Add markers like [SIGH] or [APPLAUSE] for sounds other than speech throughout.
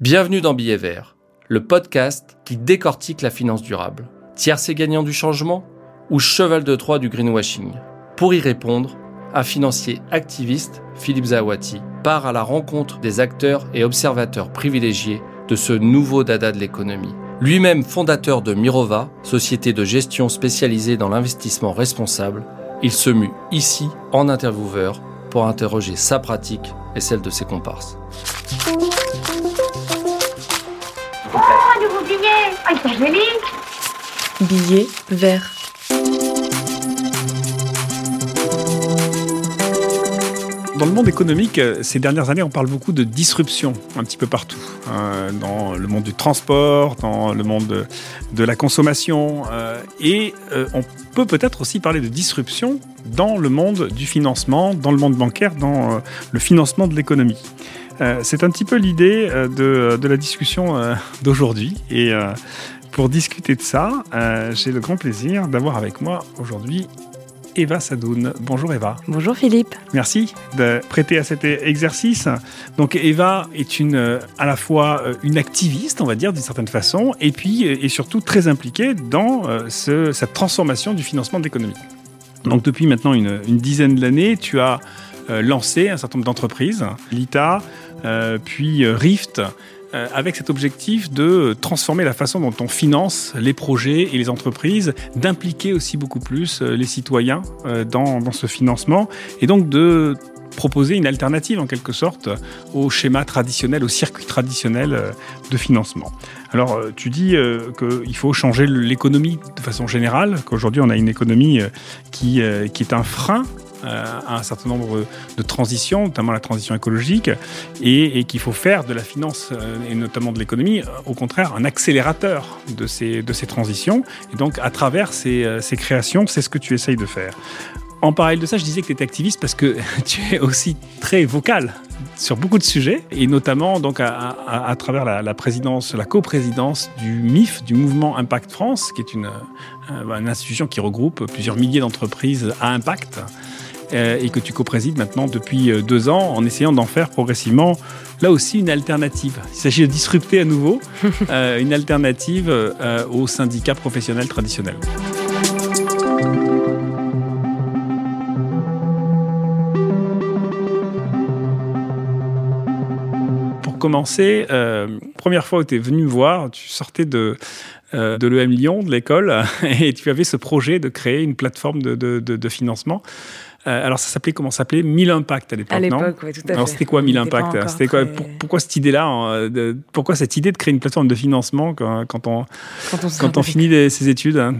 Bienvenue dans Billet Vert, le podcast qui décortique la finance durable. Tiercé gagnant du changement ou cheval de Troie du greenwashing? Pour y répondre, un financier activiste, Philippe Zawati, part à la rencontre des acteurs et observateurs privilégiés de ce nouveau dada de l'économie. Lui-même fondateur de Mirova, société de gestion spécialisée dans l'investissement responsable, il se mue ici en intervieweur pour interroger sa pratique et celle de ses comparses. Nouveau billet Ah. Dans le monde économique, euh, ces dernières années, on parle beaucoup de disruption un petit peu partout. Euh, dans le monde du transport, dans le monde de, la consommation. Euh, et euh, on peut peut-être aussi parler de disruption dans le monde du financement, dans le monde bancaire, dans le financement de l'économie. Euh, C'est un petit peu l'idée euh, de, de la discussion euh, [LAUGHS] d'aujourd'hui. Et euh, pour discuter de ça, euh, j'ai le grand plaisir d'avoir avec moi aujourd'hui Eva Sadoun. Bonjour Eva. Bonjour Philippe. Merci de prêter à cet exercice. Donc Eva est une, euh, à la fois euh, une activiste, on va dire d'une certaine façon, et puis euh, est surtout très impliquée dans euh, ce- cette transformation du financement de l'économie. Donc depuis maintenant une, une dizaine d'années, tu as euh, lancé un certain nombre d'entreprises, l'ITA, euh, puis euh, Rift, euh, avec cet objectif de transformer la façon dont on finance les projets et les entreprises, d'impliquer aussi beaucoup plus euh, les citoyens euh, dans, dans ce financement, et donc de proposer une alternative en quelque sorte au schéma traditionnel, au circuit traditionnel euh, de financement. Alors euh, tu dis euh, qu'il faut changer l'économie de façon générale, qu'aujourd'hui on a une économie euh, qui, euh, qui est un frein euh, à un certain nombre de transitions, notamment la transition écologique, et, qu'il faut faire de la finance euh, et notamment de l'économie, euh, au contraire, un accélérateur de ces, de ces transitions. Et donc, à travers ces, euh, ces créations, c'est ce que tu essayes de faire. En parallèle de ça, je disais que tu étais activiste parce que [LAUGHS] tu es aussi très vocal sur beaucoup de sujets, et notamment donc à, à- travers la, présidence, la coprésidence du MIF, du Mouvement Impact France, qui est une, euh, une institution qui regroupe plusieurs milliers d'entreprises à impact euh, et que tu coprésides maintenant depuis euh, deux ans en essayant d'en faire progressivement là aussi une alternative. Il s'agit de disrupter à nouveau [LAUGHS] euh, une alternative euh, aux syndicats professionnels traditionnels. Pour commencer, euh, première fois où tu es venu me voir, tu sortais de, euh, de l'EM Lyon, de l'école, [LAUGHS] et tu avais ce projet de créer une plateforme de- de financement. Euh, alors ça s'appelait comment ça s'appelait? 1000 Impact à l'époque, À l'époque, oui, tout à Alors fait. c'était quoi 1000 On était pas Impact encore C'était quoi très- pour- Pourquoi cette idée-là hein, Pourquoi cette idée de créer une plateforme de financement quand, quand on Quand on, quand finit ses études? Hein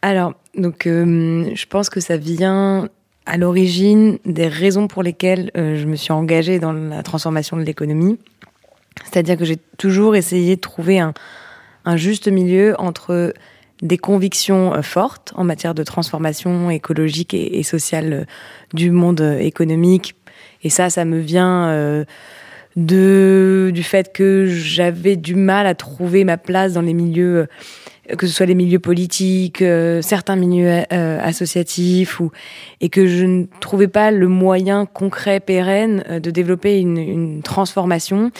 Alors, donc, euh, je pense que ça vient à l'origine des raisons pour lesquelles euh, je me suis engagée dans la transformation de l'économie. C'est-à-dire que j'ai toujours essayé de trouver un, un juste milieu entre des convictions euh, fortes en matière de transformation écologique et, sociale euh, du monde euh, économique. Et ça, ça me vient de, du fait que j'avais du mal à trouver ma place dans les milieux que ce soit les milieux politiques, certains milieux associatifs, ou, et que je ne trouvais pas le moyen concret, pérenne, de développer une, une transformation.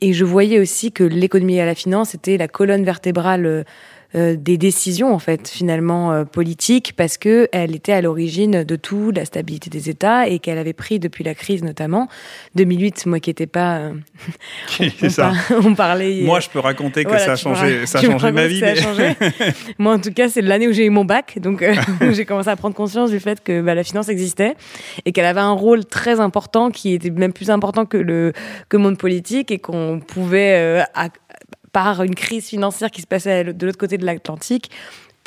Et je voyais aussi que l'économie et la finance était la colonne vertébrale euh, euh, des décisions, en fait, finalement, euh, politiques, parce que elle était à l'origine de tout, la stabilité des États, et qu'elle avait pris depuis la crise, notamment. 2008, moi qui n'étais pas... euh, on, ça? par- on parlait... Moi, je peux raconter que Voilà, ça a changé, ça a changé ma vie. mais- changé. [LAUGHS] Moi, en tout cas, c'est l'année où j'ai eu mon bac, donc euh, [LAUGHS] j'ai commencé à prendre conscience du fait que bah, la finance existait et qu'elle avait un rôle très important, qui était même plus important que le que monde politique, et qu'on pouvait, euh, à- par une crise financière qui se passait de l'autre côté de l'Atlantique,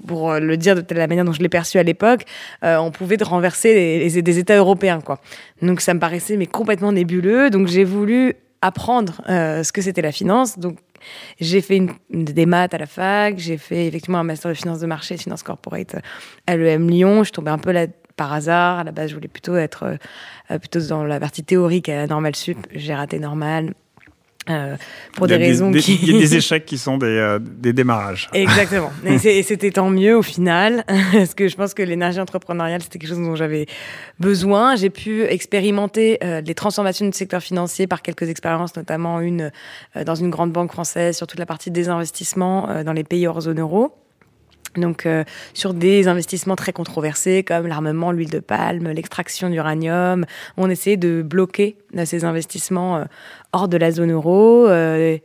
pour euh, le dire de la manière dont je l'ai perçu à l'époque, euh, on pouvait renverser des États européens, quoi. Donc ça me paraissait mais complètement nébuleux. Donc j'ai voulu apprendre euh, ce que c'était la finance. Donc j'ai fait des maths à la fac, j'ai fait effectivement un master de finance de marché, finance corporate à l'EM Lyon. Je tombée un peu là par hasard. À la base, je voulais plutôt être plutôt dans la partie théorique à la Normale Sup. J'ai raté Normale. Euh, pour des, raisons des, qui... Il y a des [LAUGHS] échecs qui sont des, euh, des démarrages. Exactement. [LAUGHS] et c'était tant mieux au final, [LAUGHS] parce que je pense que l'énergie entrepreneuriale, c'était quelque chose dont j'avais besoin. J'ai pu expérimenter euh, les transformations du secteur financier par quelques expériences, notamment une dans une grande banque française sur toute la partie des investissements dans les pays hors zone euro. Donc euh, sur des investissements très controversés comme l'armement, l'huile de palme, l'extraction d'uranium, on essayait de bloquer ces investissements euh, hors de la zone euro. Euh,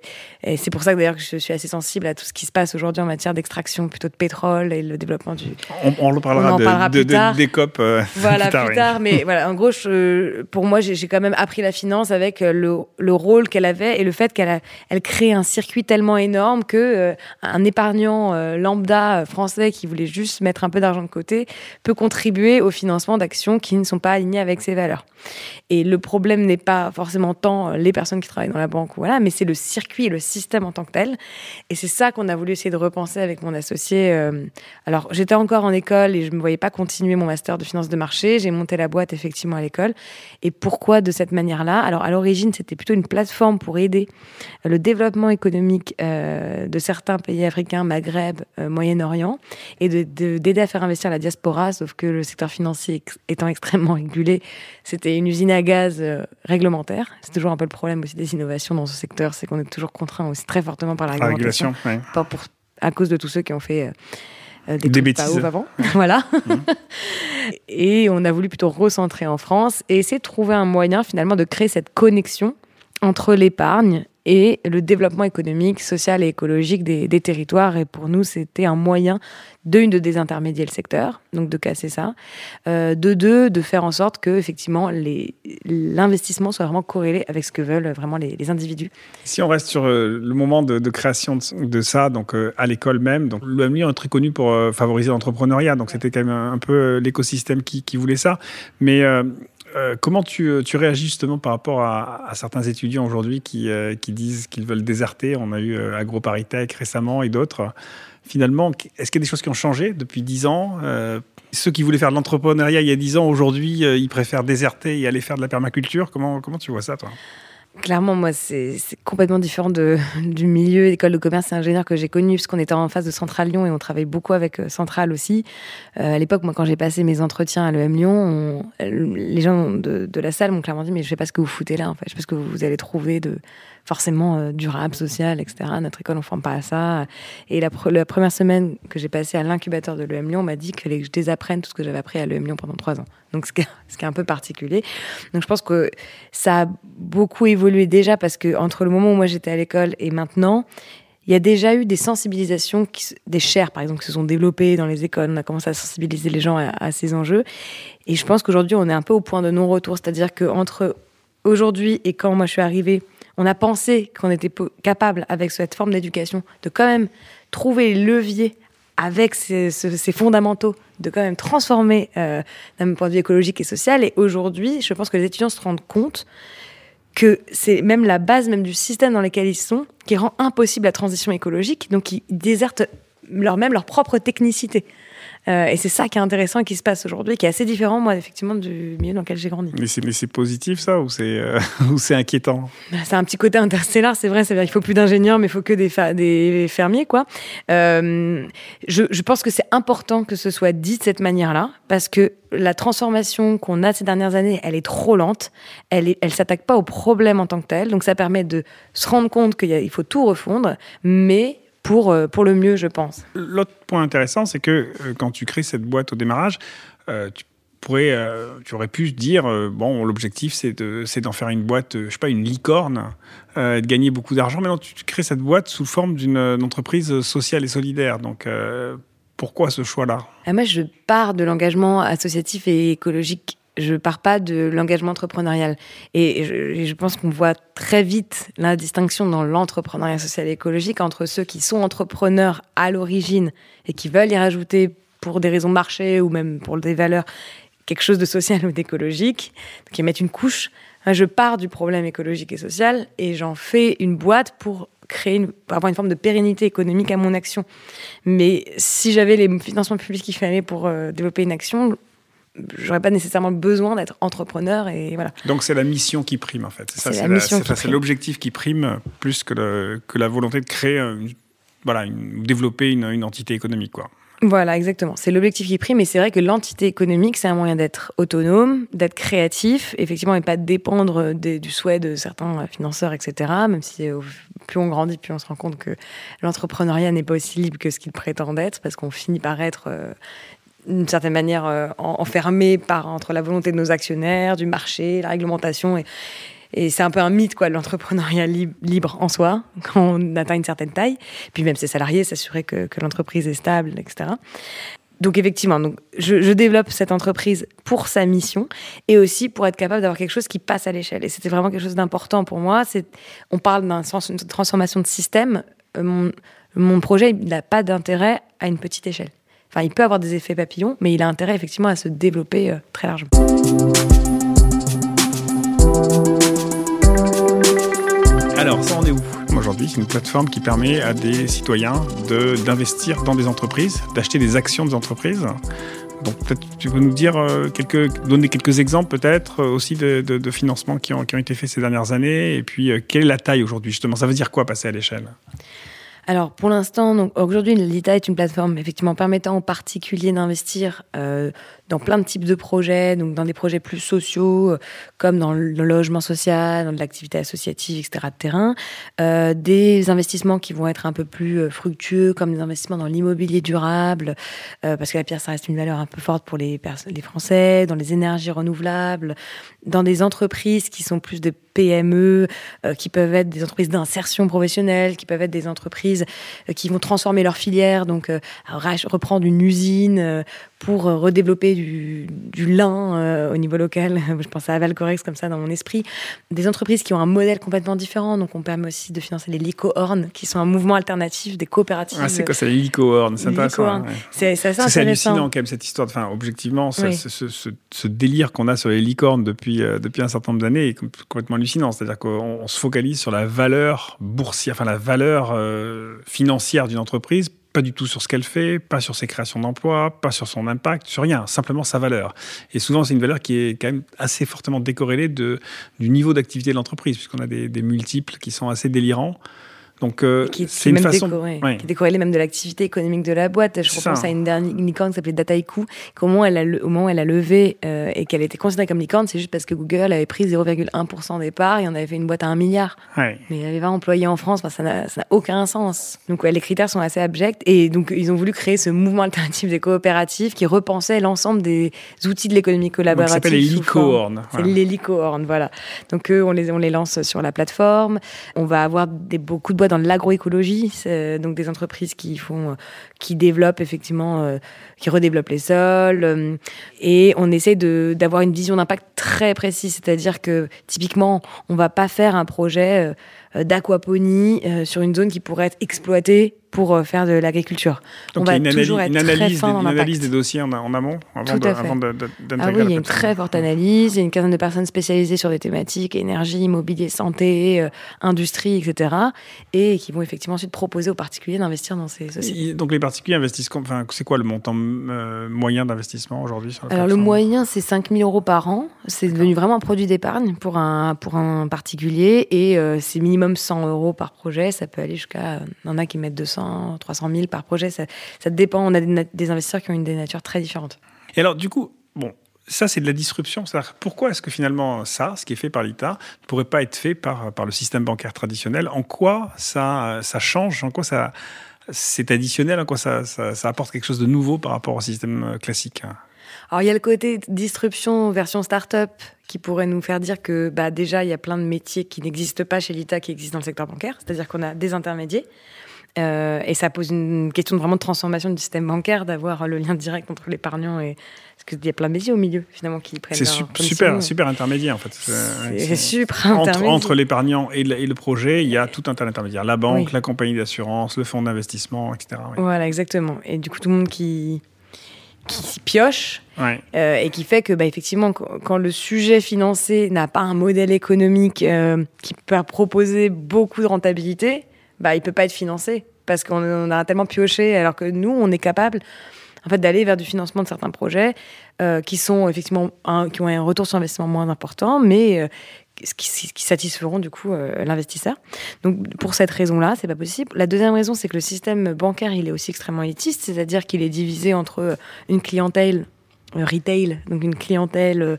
et c'est pour ça que d'ailleurs que je suis assez sensible à tout ce qui se passe aujourd'hui en matière d'extraction plutôt de pétrole et le développement du. On, on le parlera, on en parlera de, plus tard. des COP. euh, [LAUGHS] Voilà, plus tard, plus oui. tard. Mais [LAUGHS] voilà, en gros, je- pour moi, j'ai quand même appris la finance avec euh, le, le rôle qu'elle avait et le fait qu'elle elle crée un circuit tellement énorme que euh, un épargnant lambda français qui voulait juste mettre un peu d'argent de côté peut contribuer au financement d'actions qui ne sont pas alignées avec ses valeurs. Et le problème n'est pas forcément tant les personnes qui travaillent dans la banque, voilà, mais c'est le circuit le système en tant que tel. Et c'est ça qu'on a voulu essayer de repenser avec mon associé. euh, alors, j'étais encore en école et je ne me voyais pas continuer mon master de finance de marché. J'ai monté la boîte effectivement à l'école. Et pourquoi de cette manière-là? Alors, à l'origine, c'était plutôt une plateforme pour aider le développement économique euh, de certains pays africains, Maghreb, euh, Moyen-Orient, et de- de- d'aider à faire investir la diaspora. Sauf que le secteur financier étant extrêmement régulé, c'était une usine à gaz réglementaire. C'est toujours un peu le problème aussi des innovations dans ce secteur, c'est qu'on est toujours contraint aussi très fortement par la La régulation, ouais. pas pour, à cause de tous ceux qui ont fait euh, euh, des, Des pas bêtises. avant. [LAUGHS] voilà. et on a voulu plutôt recentrer en France et essayer de trouver un moyen finalement de créer cette connexion entre l'épargne et le développement économique, social et écologique des, des territoires. Et pour nous, c'était un moyen de une de désintermédier le secteur, donc de casser ça, euh, de deux de faire en sorte que effectivement l'investissement soit vraiment corrélé avec ce que veulent vraiment les, les individus. Si on reste sur euh, le moment de, de création de, de ça, donc euh, à l'école même, donc Lyon est très connu pour favoriser l'entrepreneuriat, donc c'était quand même un, un peu l'écosystème qui, qui voulait ça. Mais euh, comment tu, euh, tu réagis justement par rapport à, certains étudiants aujourd'hui qui, euh, qui disent qu'ils veulent déserter? On a eu euh, AgroParisTech récemment et d'autres. Finalement, est-ce qu'il y a des choses qui ont changé depuis 10 ans? Ceux qui voulaient faire de l'entrepreneuriat il y a 10 ans, aujourd'hui, ils préfèrent déserter et aller faire de la permaculture. Comment, comment tu vois ça, toi? Clairement, moi, c'est complètement différent [LAUGHS] du milieu d'école de commerce et ingénieur que j'ai connu, puisqu'on était en face de Centrale Lyon et on travaille beaucoup avec euh, Centrale aussi. Euh, à l'époque, moi, quand j'ai passé mes entretiens à l'EM Lyon, on- les gens de, la salle m'ont clairement dit Mais je sais pas ce que vous foutez là, en fait. Sais pas ce que vous allez trouver de forcément euh, durable, social, etc. Notre école, on forme pas à ça. Et la, pre- la première semaine que j'ai passée à l'incubateur de l'EM Lyon, on m'a dit que je désapprenne tout ce que j'avais appris à l'EM Lyon pendant trois ans. Donc, ce qui est, un peu particulier. Donc, je pense que ça a beaucoup évolué déjà parce que entre le moment où moi j'étais à l'école et maintenant, il y a déjà eu des sensibilisations, des chaires par exemple, qui se sont développées dans les écoles. On a commencé à sensibiliser les gens à, à ces enjeux. Et je pense qu'aujourd'hui, on est un peu au point de non-retour. C'est-à-dire qu'entre aujourd'hui et quand moi je suis arrivée, on a pensé qu'on était capable, avec cette forme d'éducation, de quand même trouver les leviers avec ces, ce- ces fondamentaux, de quand même transformer euh, d'un point de vue écologique et social. Et aujourd'hui, je pense que les étudiants se rendent compte que c'est même la base même du système dans lequel ils sont qui rend impossible la transition écologique. Donc, ils désertent leur, même leur propre technicité. Euh, et c'est ça qui est intéressant et qui se passe aujourd'hui, qui est assez différent, moi, effectivement, du milieu dans lequel j'ai grandi. Mais c'est, positif ça ou c'est, euh, [LAUGHS] ou c'est inquiétant C'est un petit côté interstellaire, c'est vrai. C'est-à-dire qu'il faut plus d'ingénieurs, mais il faut que des, fermiers, quoi. Euh, je, je pense que c'est important que ce soit dit de cette manière-là, parce que la transformation qu'on a ces dernières années, elle est trop lente. Elle est, elle s'attaque pas au problème en tant que tel. Donc ça permet de se rendre compte qu'il il faut tout refondre, mais pour, euh, pour le mieux, je pense. L'autre point intéressant, c'est que euh, quand tu crées cette boîte au démarrage, euh, tu pourrais, tu aurais pu dire bon, l'objectif c'est de, c'est d'en faire une boîte, je sais pas, une licorne, euh, de gagner beaucoup d'argent. Mais non, tu, tu crées cette boîte sous forme d'une entreprise sociale et solidaire. Donc euh, pourquoi ce choix-là? Ah, moi, je pars de l'engagement associatif et écologique. Je pars pas de l'engagement entrepreneurial. Et je, pense qu'on voit très vite la distinction dans l'entrepreneuriat social et écologique entre ceux qui sont entrepreneurs à l'origine et qui veulent y rajouter pour des raisons marché ou même pour des valeurs quelque chose de social ou d'écologique, qui mettent une couche. Je pars du problème écologique et social et j'en fais une boîte pour créer pour avoir une forme de pérennité économique à mon action. Mais si j'avais les financements publics qu'il fallait pour euh, développer une action, j'aurais pas nécessairement besoin d'être entrepreneur et voilà. Donc c'est la mission qui prime en fait. C'est la mission qui C'est l'objectif qui prime plus que, le, que la volonté de créer, une, voilà, une, développer une, une entité économique quoi. Voilà, exactement. C'est l'objectif qui prime, mais c'est vrai que l'entité économique, c'est un moyen d'être autonome, d'être créatif, effectivement, et pas de dépendre du souhait de certains financeurs, etc. Même si euh, plus on grandit, plus on se rend compte que l'entrepreneuriat n'est pas aussi libre que ce qu'il prétend être, parce qu'on finit par être euh, d'une certaine manière euh, par entre la volonté de nos actionnaires, du marché, la réglementation et, c'est un peu un mythe, quoi, l'entrepreneuriat libre en soi, [LAUGHS] quand on atteint une certaine taille. Puis même ses salariés, s'assurer que, l'entreprise est stable, etc. Donc effectivement, donc je, développe cette entreprise pour sa mission et aussi pour être capable d'avoir quelque chose qui passe à l'échelle. Et c'était vraiment quelque chose d'important pour moi. On parle d'un sens, une transformation de système. Euh, mon, mon projet, n'a pas d'intérêt à une petite échelle. Enfin, il peut avoir des effets papillons, mais il a intérêt effectivement à se développer euh, très largement. Alors, ça en est où? Aujourd'hui, c'est une plateforme qui permet à des citoyens d'investir dans des entreprises, d'acheter des actions des entreprises. Donc peut-être tu peux nous dire euh, quelques, donner quelques exemples peut-être euh, aussi de, de, financements qui ont, qui ont, été faits ces dernières années. Et puis quelle est la taille aujourd'hui justement? Ça veut dire quoi passer à l'échelle? Alors pour l'instant, aujourd'hui, l'ITA est une plateforme effectivement permettant aux particuliers d'investir euh, dans plein de types de projets, donc dans des projets plus sociaux, euh, comme dans le logement social, dans l'activité associative, etc. de terrain, euh, des investissements qui vont être un peu plus fructueux, comme des investissements dans l'immobilier durable, parce que la pierre, ça reste une valeur un peu forte pour les, les Français, dans les énergies renouvelables, dans des entreprises qui sont plus de PME, euh, qui peuvent être des entreprises d'insertion professionnelle, qui peuvent être des entreprises qui vont transformer leur filière, donc reprendre une usine pour euh, redévelopper du, du lin euh, au niveau local. [LAUGHS] Je pense à Valcorex comme ça dans mon esprit. Des entreprises qui ont un modèle complètement différent. Donc, on permet aussi de financer les licornes, qui sont un mouvement alternatif des coopératives. Ah, c'est quoi, c'est les licornes C'est intéressant. Ouais. C'est intéressant. Hallucinant quand même cette histoire. Enfin, objectivement, ce, ce, ce, délire qu'on a sur les licornes depuis, euh, depuis un certain nombre d'années est complètement C'est-à-dire qu'on se focalise sur la valeur boursière, enfin la valeur financière d'une entreprise pas du tout sur ce qu'elle fait, pas sur ses créations d'emplois, pas sur son impact, sur rien, simplement sa valeur. Et souvent, c'est une valeur qui est quand même assez fortement décorrélée du niveau d'activité de l'entreprise, puisqu'on a des multiples qui sont assez délirants. Donc, euh, c'est une façon. Décoré, Qui est décorrélé même de l'activité économique de la boîte. Je repense à une dernière licorne qui s'appelait Dataiku. Elle a, au moment où elle a levé euh, et qu'elle était considérée comme licorne, c'est juste parce que Google avait pris 0,1% des parts et on avait fait une boîte à un milliard. Ouais. Mais il y avait 20 employés en France, ça n'a aucun sens. Donc, ouais, les critères sont assez abjects. Et donc, ils ont voulu créer ce mouvement alternatif des coopératives qui repensait l'ensemble des outils de l'économie collaborative. Ça s'appelle les licornes. C'est les licornes, voilà. Donc, eux, on les, on les lance sur la plateforme. On va avoir des, beaucoup de boîtes dans l'agroécologie, donc des entreprises qui font, euh, qui développent effectivement, euh, qui redéveloppent les sols. Euh, et on essaie d'avoir une vision d'impact très précise, c'est-à-dire que typiquement, on va pas faire un projet d'aquaponie sur une zone qui pourrait être exploitée pour euh, faire de l'agriculture. Donc on va il y a une, toujours analyse, être une analyse, très fin des, une analyse des dossiers en, en amont avant de, ah oui, il y a une très forte analyse, il y a une quinzaine de personnes spécialisées sur des thématiques énergie, immobilier, santé, euh, industrie, etc. Et qui vont effectivement ensuite proposer aux particuliers d'investir dans ces sociétés. Donc les particuliers investissent, enfin, c'est quoi le montant euh, moyen d'investissement aujourd'hui Alors le moyen, c'est 5 000 euros par an. C'est devenu vraiment un produit d'épargne pour un, pour un particulier et euh, c'est minimum 100 euros par projet. Ça peut aller jusqu'à, il y en a qui mettent 200 300 000 par projet. Ça, ça dépend. On a des, des, investisseurs qui ont une des natures très différentes. Et alors, du coup, bon, ça, c'est de la disruption. Pourquoi est-ce que finalement, ça, ce qui est fait par l'État, ne pourrait pas être fait par, par le système bancaire traditionnel? En quoi ça, ça change? En quoi ça, c'est additionnel? En quoi ça, ça, ça apporte quelque chose de nouveau par rapport au système euh, classique? Alors il y a le côté disruption version start-up qui pourrait nous faire dire que bah, déjà il y a plein de métiers qui n'existent pas chez l'État qui existent dans le secteur bancaire, c'est-à-dire qu'on a des intermédiaires. Euh, et ça pose une question de vraiment de transformation du système bancaire, d'avoir le lien direct entre l'épargnant et. Parce qu'il y a plein de métiers au milieu, finalement, qui prennent. C'est super, super intermédiaire, en fait. C'est super intermédiaire. Entre, l'épargnant et, et, le projet, il y a tout un tas d'intermédiaires. La banque, oui. la compagnie d'assurance, le fonds d'investissement, etc. Oui. Voilà, exactement. Et du coup, tout le monde qui qui s'y pioche ouais. euh, et qui fait que bah, effectivement quand le sujet financé n'a pas un modèle économique euh, qui peut proposer beaucoup de rentabilité bah, il peut pas être financé parce qu'on a tellement pioché, alors que nous, on est capable. en fait, d'aller vers du financement de certains projets euh, qui sont effectivement qui ont un retour sur investissement moins important, mais euh, qui, qui, satisferont du coup euh, l'investisseur. Donc pour cette raison-là, c'est pas possible. La deuxième raison, c'est que le système bancaire, il est aussi extrêmement élitiste, c'est-à-dire qu'il est divisé entre une clientèle retail, donc une clientèle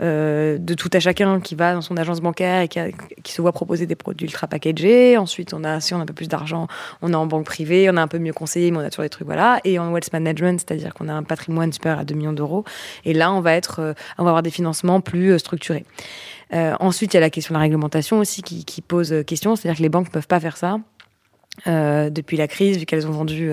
euh, de tout à chacun qui va dans son agence bancaire et qui, se voit proposer des produits ultra packagés. Ensuite, on a, si on a un peu plus d'argent, on est en banque privée, on a un peu mieux conseillé, mais on a toujours des trucs, voilà. Et en wealth management, c'est-à-dire qu'on a un patrimoine supérieur à 2 millions d'euros. Et là, on va être, euh, on va avoir des financements plus euh, structurés. ensuite, il y a la question de la réglementation aussi qui, qui pose question, c'est-à-dire que les banques ne peuvent pas faire ça. depuis la crise, vu qu'elles ont vendu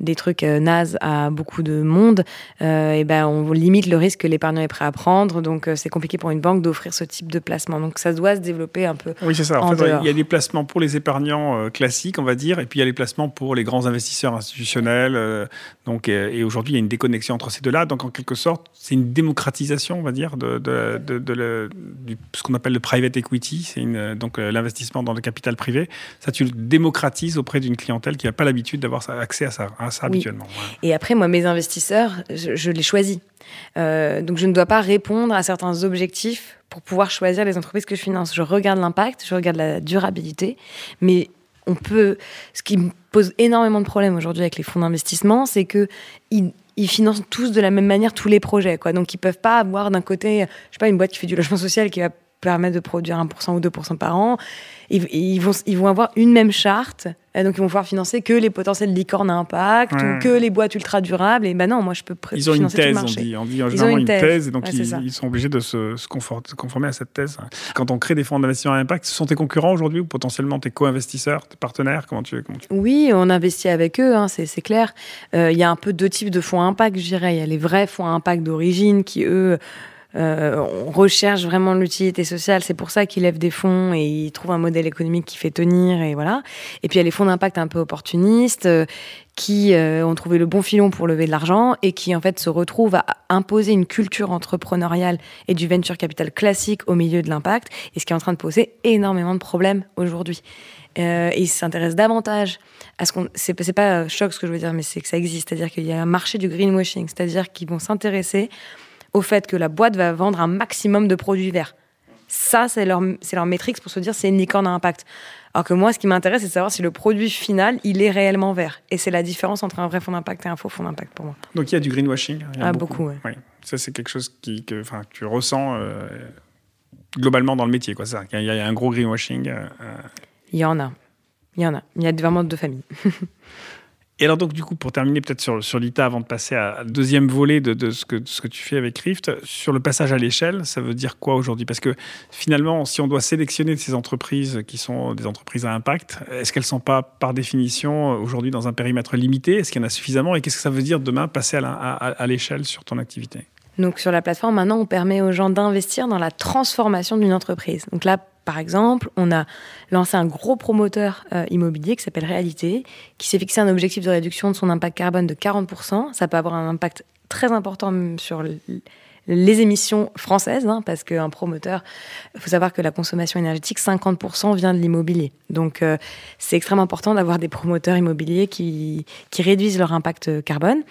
des trucs euh, nazes à beaucoup de monde, euh, et ben on limite le risque que l'épargnant est prêt à prendre. Donc euh, c'est compliqué pour une banque d'offrir ce type de placement. Donc ça doit se développer un peu. Oui, c'est ça. En, fait, il y a des placements pour les épargnants classiques, on va dire, et puis il y a les placements pour les grands investisseurs institutionnels. donc et aujourd'hui il y a une déconnexion entre ces deux-là. Donc en quelque sorte, c'est une démocratisation, on va dire, de, de, de, ce qu'on appelle le private equity, c'est donc l'investissement dans le capital privé. Ça, tu le démocratises auprès d'une clientèle qui n'a pas l'habitude d'avoir accès à ça habituellement. Et après, moi, mes investisseurs, je, les choisis. Euh, donc, je ne dois pas répondre à certains objectifs pour pouvoir choisir les entreprises que je finance. Je regarde l'impact, je regarde la durabilité, mais on peut. Ce qui me pose énormément de problèmes aujourd'hui avec les fonds d'investissement, c'est que ils, financent tous de la même manière tous les projets. Quoi. Donc, ils peuvent pas avoir d'un côté, je sais pas, une boîte qui fait du logement social qui va permettre de produire 1% ou 2% par an. Ils, vont, ils vont avoir une même charte, donc ils vont pouvoir financer que les potentiels licornes à impact ou que les boîtes ultra durables. Et ben non, moi je peux Ils ont une thèse, on dit. On dit ils ont une thèse, et donc ils, sont obligés de se, se, conformer à cette thèse. Quand on crée des fonds d'investissement à impact, ce sont tes concurrents aujourd'hui ou potentiellement tes co-investisseurs, tes partenaires? Comment tu, comment tu... Oui, on investit avec eux, hein, c'est clair. Euh, il y a un peu deux types de fonds à impact, je dirais. Il y a les vrais fonds à impact d'origine qui, eux, euh, on recherche vraiment l'utilité sociale. C'est pour ça qu'ils lèvent des fonds et ils trouvent un modèle économique qui fait tenir et voilà. Et puis il y a les fonds d'impact un peu opportunistes euh, qui euh, ont trouvé le bon filon pour lever de l'argent et qui en fait se retrouvent à imposer une culture entrepreneuriale et du venture capital classique au milieu de l'impact et ce qui est en train de poser énormément de problèmes aujourd'hui. Ils s'intéressent davantage à ce qu'on. C'est pas choc ce que je veux dire, mais c'est que ça existe. C'est-à-dire qu'il y a un marché du greenwashing, c'est-à-dire qu'ils vont s'intéresser au fait que la boîte va vendre un maximum de produits verts. Ça, c'est leur, c'est leur métrique pour se dire c'est une licorne à impact. Alors que moi, ce qui m'intéresse, c'est de savoir si le produit final, il est réellement vert. Et c'est la différence entre un vrai fonds d'impact et un faux fonds d'impact pour moi. Donc il y a du greenwashing. ah, beaucoup, oui. Ça, c'est quelque chose qui, que, tu ressens euh, globalement dans le métier. Quoi, ça. Il, y a, un gros greenwashing. Euh, euh. Il y en a. Il y en a. Il y a vraiment deux familles. [LAUGHS] Et alors donc du coup, pour terminer peut-être sur, sur l'ITA, avant de passer à, deuxième volet de, de, ce que, ce que tu fais avec Rift, sur le passage à l'échelle, ça veut dire quoi aujourd'hui? Parce que finalement, si on doit sélectionner ces entreprises qui sont des entreprises à impact, est-ce qu'elles ne sont pas par définition aujourd'hui dans un périmètre limité? Est-ce qu'il y en a suffisamment? Et qu'est-ce que ça veut dire demain passer à l'échelle sur ton activité? Donc sur la plateforme, maintenant, on permet aux gens d'investir dans la transformation d'une entreprise. Donc là, par exemple, on a lancé un gros promoteur euh, immobilier qui s'appelle Réalité, qui s'est fixé un objectif de réduction de son impact carbone de 40%. Ça peut avoir un impact très important sur les émissions françaises, hein, parce qu'un promoteur, il faut savoir que la consommation énergétique, 50% vient de l'immobilier. Donc euh, c'est extrêmement important d'avoir des promoteurs immobiliers qui, qui réduisent leur impact carbone.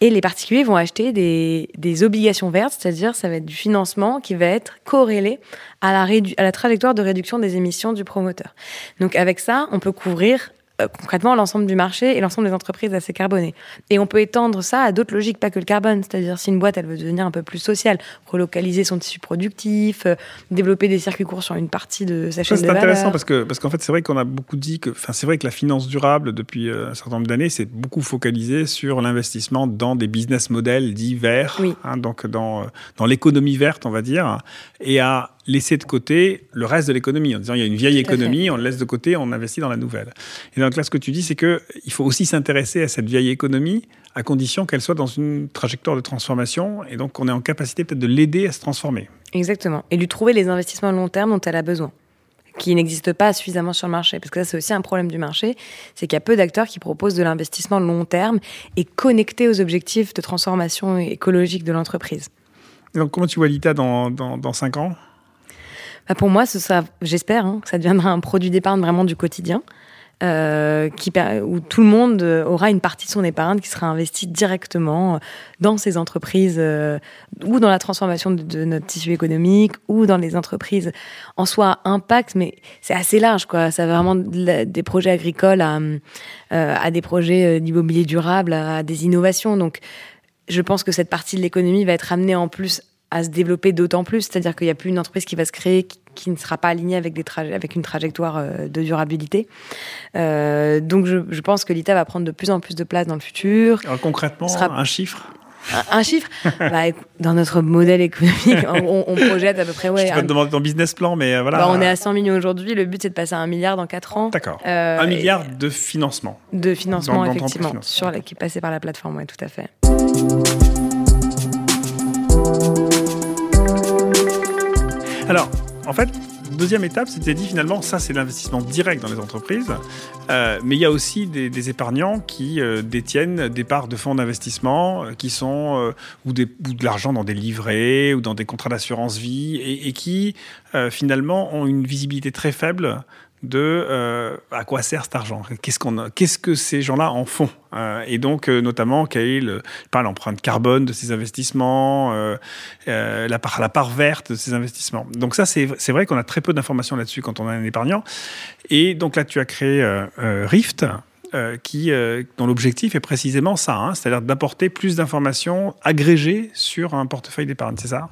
Et les particuliers vont acheter des, des obligations vertes, c'est-à-dire ça va être du financement qui va être corrélé à la, à la trajectoire de réduction des émissions du promoteur. Donc avec ça, on peut couvrir concrètement l'ensemble du marché et l'ensemble des entreprises assez carbonées. Et on peut étendre ça à d'autres logiques, pas que le carbone. C'est-à-dire si une boîte, elle veut devenir un peu plus sociale, relocaliser son tissu productif, euh, développer des circuits courts sur une partie de sa chaîne de valeur. C'est intéressant parce que parce qu'en fait, c'est vrai qu'on a beaucoup dit que, enfin, c'est vrai que la finance durable depuis euh, un certain nombre d'années, c'est beaucoup focalisé sur l'investissement dans des business models dits verts, hein, donc dans dans l'économie verte, on va dire, et à laisser de côté le reste de l'économie en disant il y a une vieille économie, on le laisse de côté, on investit dans la nouvelle. Et donc là, ce que tu dis, c'est qu'il faut aussi s'intéresser à cette vieille économie à condition qu'elle soit dans une trajectoire de transformation et donc qu'on est en capacité peut-être de l'aider à se transformer. Exactement. Et lui trouver les investissements à long terme dont elle a besoin qui n'existent pas suffisamment sur le marché. Parce que ça, c'est aussi un problème du marché, c'est qu'il y a peu d'acteurs qui proposent de l'investissement long terme et connecté aux objectifs de transformation écologique de l'entreprise. Donc, comment tu vois l'ITA dans, dans, dans 5 ans? Bah, pour moi, j'espère hein, que ça deviendra un produit d'épargne vraiment du quotidien. euh, qui, où tout le monde aura une partie de son épargne qui sera investie directement dans ces entreprises euh, ou dans la transformation de, notre tissu économique ou dans les entreprises en soi impact, mais c'est assez large, quoi. Ça va vraiment des projets agricoles à, euh, des projets d'immobilier durable, à des innovations. Donc, je pense que cette partie de l'économie va être amenée en plus à se développer d'autant plus, c'est-à-dire qu'il n'y a plus une entreprise qui va se créer ne sera pas alignée avec, des avec une trajectoire euh, de durabilité. Euh, donc je, pense que l'ITA va prendre de plus en plus de place dans le futur. Alors concrètement, un chiffre? Un, chiffre? [LAUGHS] Bah, Dans notre modèle économique, on, projette à peu près. Ouais, Je peux te demander ton business plan, mais euh, voilà. Bah, on est à 100 millions aujourd'hui. Le but, c'est de passer à un milliard dans 4 ans. D'accord. un milliard de financement. De financement, effectivement. Sur qui est passé par la plateforme, oui, tout à fait. Alors, en fait, deuxième étape, c'était dit finalement, ça c'est l'investissement direct dans les entreprises, euh, mais il y a aussi des, épargnants qui euh, détiennent des parts de fonds d'investissement euh, qui sont ou, de l'argent dans des livrets ou dans des contrats d'assurance vie et qui finalement ont une visibilité très faible de euh, à quoi sert cet argent? Qu'est-ce qu'on, qu'est-ce que ces gens-là en font? Euh, Et donc, euh, notamment, quelle est le, l'empreinte carbone de ces investissements, la part, la part verte de ces investissements. Donc ça, c'est, c'est vrai qu'on a très peu d'informations là-dessus quand on est un épargnant. Et donc là, tu as créé Rift, euh, qui, euh, dont l'objectif est précisément ça, hein, c'est-à-dire d'apporter plus d'informations agrégées sur un portefeuille d'épargne, c'est ça?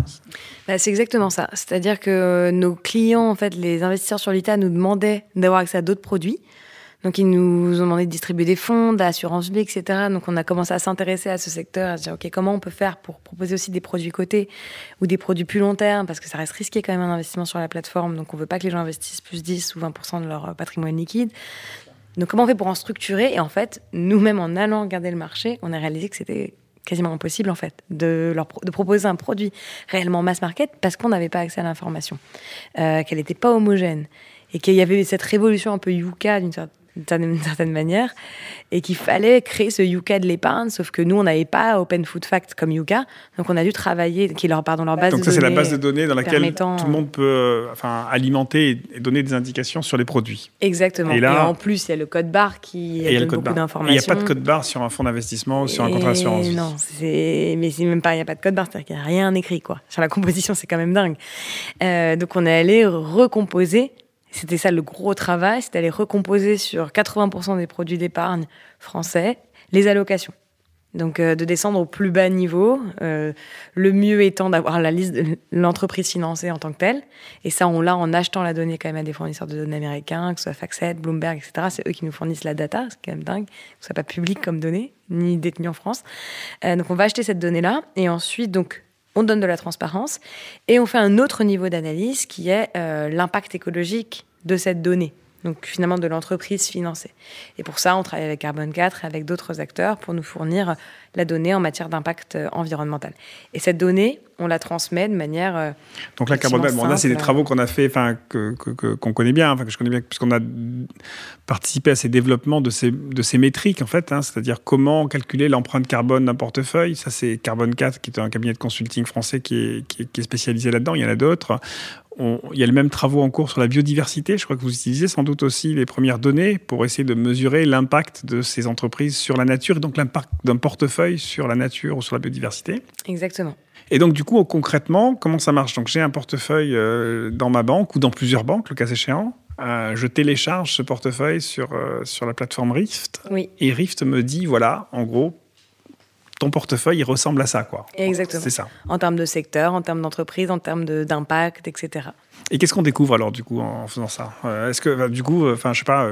Bah, C'est exactement ça. C'est-à-dire que nos clients, en fait, les investisseurs sur l'ITA nous demandaient d'avoir accès à d'autres produits. Donc, ils nous ont demandé de distribuer des fonds, d'assurance vie, etc. Donc, on a commencé à s'intéresser à ce secteur, à se dire, OK, comment on peut faire pour proposer aussi des produits cotés ou des produits plus long terme, parce que ça reste risqué quand même un investissement sur la plateforme. Donc, on veut pas que les gens investissent plus 10 ou 20% de leur patrimoine liquide. Donc comment on fait pour en structurer Et en fait, nous-mêmes, en allant regarder le marché, on a réalisé que c'était quasiment impossible en fait de leur de proposer un produit réellement mass market parce qu'on n'avait pas accès à l'information, euh, qu'elle n'était pas homogène. Et qu'il y avait cette révolution un peu yucca d'une certaine d'une certaine manière, et qu'il fallait créer ce Yuka de l'épargne, sauf que nous, on n'avait pas Open Food Fact comme Yuka, donc on a dû travailler, qui leur, pardon, leur base donc ça, c'est la base de données dans laquelle tout le monde peut euh, enfin, alimenter et donner des indications sur les produits. Exactement. Et, là, en plus, il y a le code barre qui donne beaucoup d'informations. Il n'y a pas de code barre sur un fonds d'investissement ou sur un contrat d'assurance Non, mais c'est même pas, il n'y a pas de code barre, c'est-à-dire qu'il n'y a rien écrit, quoi. Sur la composition, c'est quand même dingue. Euh, donc on est allé recomposer c'était ça le gros travail, c'était d'aller recomposer sur 80% des produits d'épargne français les allocations. Donc euh, de descendre au plus bas niveau, euh, le mieux étant d'avoir la liste de l'entreprise financée en tant que telle. Et ça, on l'a en achetant la donnée quand même à des fournisseurs de données américains, que ce soit Factset, Bloomberg, etc. C'est eux qui nous fournissent la data, c'est quand même dingue, que ce soit pas public comme donnée, ni détenu en France. Euh, donc on va acheter cette donnée-là, et ensuite, donc on donne de la transparence et on fait un autre niveau d'analyse qui est euh, l'impact écologique de cette donnée. Donc finalement de l'entreprise financée. Et pour ça, on travaille avec Carbon 4 et avec d'autres acteurs pour nous fournir la donnée en matière d'impact euh, environnemental. Et cette donnée, on la transmet de manière. Euh, Donc là, Carbon 4, bon, là, c'est des travaux qu'on a fait, enfin, qu'on que, qu'on connaît bien, enfin, que je connais bien, puisqu'on a participé à ces développements de ces, de ces métriques, en fait, hein, c'est-à-dire comment calculer l'empreinte carbone d'un portefeuille. Ça, c'est Carbon 4, qui est un cabinet de consulting français qui est, qui est, spécialisé là-dedans. Il y en a d'autres. Il y a les mêmes travaux en cours sur la biodiversité. Je crois que vous utilisez sans doute aussi les premières données pour essayer de mesurer l'impact de ces entreprises sur la nature et donc l'impact d'un portefeuille sur la nature ou sur la biodiversité. Exactement. Et donc, du coup, concrètement, comment ça marche? Donc, j'ai un portefeuille euh, dans ma banque ou dans plusieurs banques, le cas échéant. Euh, je télécharge ce portefeuille sur, euh, sur la plateforme Rift. Oui. Et Rift me dit, voilà, en gros, ton portefeuille, il ressemble à ça, quoi. Exactement. C'est ça. En termes de secteur, en termes d'entreprise, en termes d'impact, etc. Et qu'est-ce qu'on découvre alors du coup en faisant ça? Est-ce que bah, du coup, enfin je sais pas,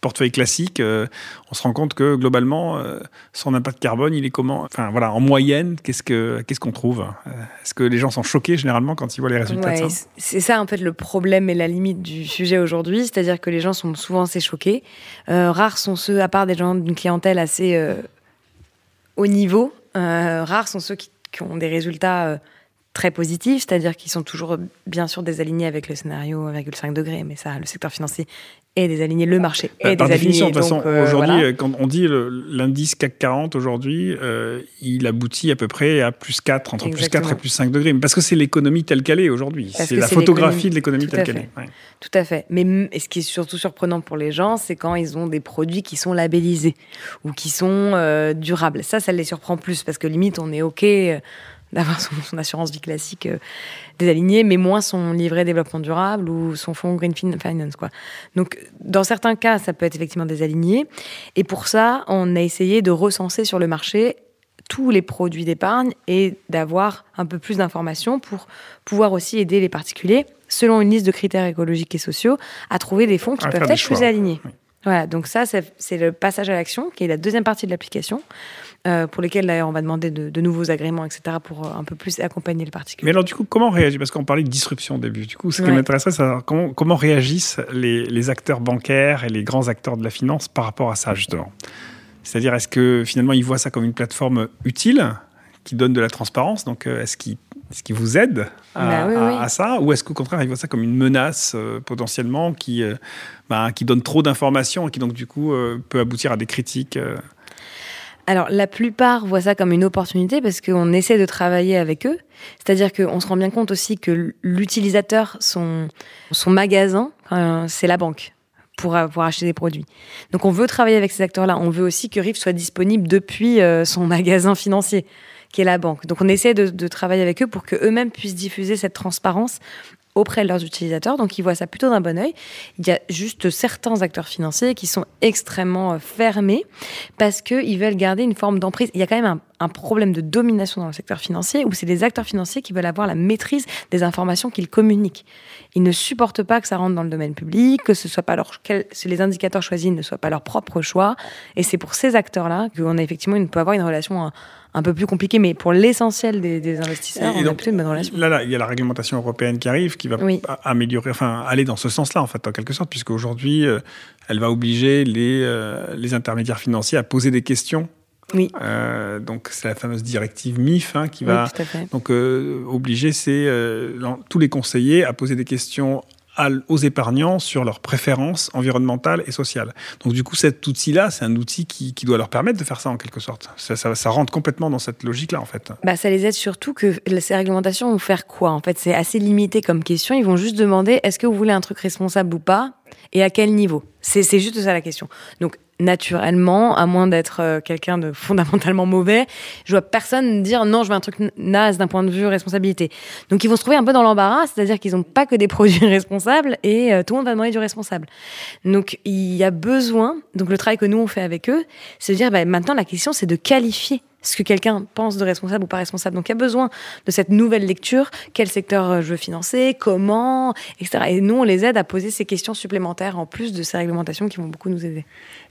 portefeuille classique, euh, on se rend compte que globalement, euh, son impact carbone, il est comment? Enfin voilà, en moyenne, qu'est-ce que qu'est-ce qu'on trouve? Euh, Est-ce que les gens sont choqués généralement quand ils voient les résultats de ça? C'est ça en fait le problème et la limite du sujet aujourd'hui, c'est-à-dire que les gens sont souvent assez choqués. rares sont ceux, à part des gens d'une clientèle assez haut niveau, rares sont ceux qui, ont des résultats très positifs, c'est-à-dire qu'ils sont toujours bien sûr désalignés avec le scénario 1,5 degré, mais ça, le secteur financier est désaligné, le marché Bah, est par définition, de toute façon, euh, aujourd'hui, voilà. euh, quand on dit l'indice CAC 40 aujourd'hui, euh, il aboutit à peu près à plus 4, entre plus 4 Exactement. et plus 5 degrés. Parce que c'est l'économie telle qu'elle est aujourd'hui. C'est la photographie de l'économie telle qu'elle est. Ouais. Tout à fait. Mais et ce qui est surtout surprenant pour les gens, c'est quand ils ont des produits qui sont labellisés ou qui sont euh, durables. Ça, ça les surprend plus parce que limite, on est OK d'avoir son, son assurance vie classique euh, désalignée, mais moins son livret développement durable ou son fonds Green Fin- Finance. Quoi. Donc, dans certains cas, ça peut être effectivement désaligné. Et pour ça, on a essayé de recenser sur le marché tous les produits d'épargne et d'avoir un peu plus d'informations pour pouvoir aussi aider les particuliers, selon une liste de critères écologiques et sociaux, à trouver des fonds qui À peuvent être plus alignés. Oui. Voilà, donc ça, c'est le passage à l'action, qui est la deuxième partie de l'application, euh, pour lesquels d'ailleurs on va demander de, de nouveaux agréments, etc., pour euh, un peu plus accompagner le particulier. Mais alors, du coup, comment réagit Parce qu'on parlait de disruption au début. Du coup, ce qui Ouais. m'intéresserait, c'est comment, comment réagissent les, les acteurs bancaires et les grands acteurs de la finance par rapport à ça, justement. C'est-à-dire, est-ce que finalement, ils voient ça comme une plateforme utile qui donne de la transparence Donc, euh, est-ce qu'ils est-ce qu'ils vous aident à, Bah oui, à- oui. à ça Ou est-ce qu'au contraire, ils voient ça comme une menace euh, potentiellement qui, euh, bah, qui donne trop d'informations et qui, donc, du coup, euh, peut aboutir à des critiques Alors, la plupart voient ça comme une opportunité parce qu'on essaie de travailler avec eux. C'est-à-dire qu'on se rend bien compte aussi que l'utilisateur, son, son magasin, euh, c'est la banque pour, pour acheter des produits. Donc, on veut travailler avec ces acteurs-là. On veut aussi que RIF soit disponible depuis euh, son [LAUGHS] magasin financier, qui est la banque. Donc, on essaie de, de travailler avec eux pour qu'eux-mêmes puissent diffuser cette transparence auprès de leurs utilisateurs. Donc, ils voient ça plutôt d'un bon oeil. Il y a juste certains acteurs financiers qui sont extrêmement euh, fermés parce qu'ils veulent garder une forme d'emprise. Il y a quand même un, problème de domination dans le secteur financier où c'est les acteurs financiers qui veulent avoir la maîtrise des informations qu'ils communiquent. Ils ne supportent pas que ça rentre dans le domaine public, que ce soit pas leur, que les indicateurs choisis ne soient pas leur propre choix. Et c'est pour ces acteurs-là qu'on a effectivement, peut avoir une relation un, peu plus compliquée, mais pour l'essentiel des, des investisseurs, Et on a donc, plutôt une bonne relation. Là, là, il y a la réglementation européenne qui arrive, qui va Oui. améliorer, enfin, aller dans ce sens-là, en fait, en quelque sorte, puisque aujourd'hui, euh, elle va obliger les, euh, les intermédiaires financiers à poser des questions. Oui. Euh, donc, c'est la fameuse directive MIF hein, qui Oui, va donc euh, obliger euh, tous les conseillers à poser des questions aux épargnants sur leurs préférences environnementales et sociales. Donc du coup, cet outil-là, c'est un outil qui, qui doit leur permettre de faire ça en quelque sorte. Ça, rentre complètement dans cette logique-là, en fait. Bah, ça les aide surtout que ces réglementations vont faire quoi En fait, c'est assez limité comme question. Ils vont juste demander est-ce que vous voulez un truc responsable ou pas? Et à quel niveau? C'est juste ça la question. Donc, naturellement, à moins d'être euh, quelqu'un de fondamentalement mauvais, je vois personne dire non, je veux un truc naze d'un point de vue responsabilité. Donc, ils vont se trouver un peu dans l'embarras, c'est-à-dire qu'ils n'ont pas que des [LAUGHS] produits responsables et euh, tout le monde va demander du responsable. Donc, il y a besoin, donc le travail que nous on fait avec eux, c'est de dire bah, maintenant la question c'est de qualifier ce que quelqu'un pense de responsable ou pas responsable. Donc il y a besoin de cette nouvelle lecture, quel secteur euh, je veux financer, comment, etc. Et nous, on les aide à poser ces questions supplémentaires en plus de ces réglementations qui vont beaucoup nous aider.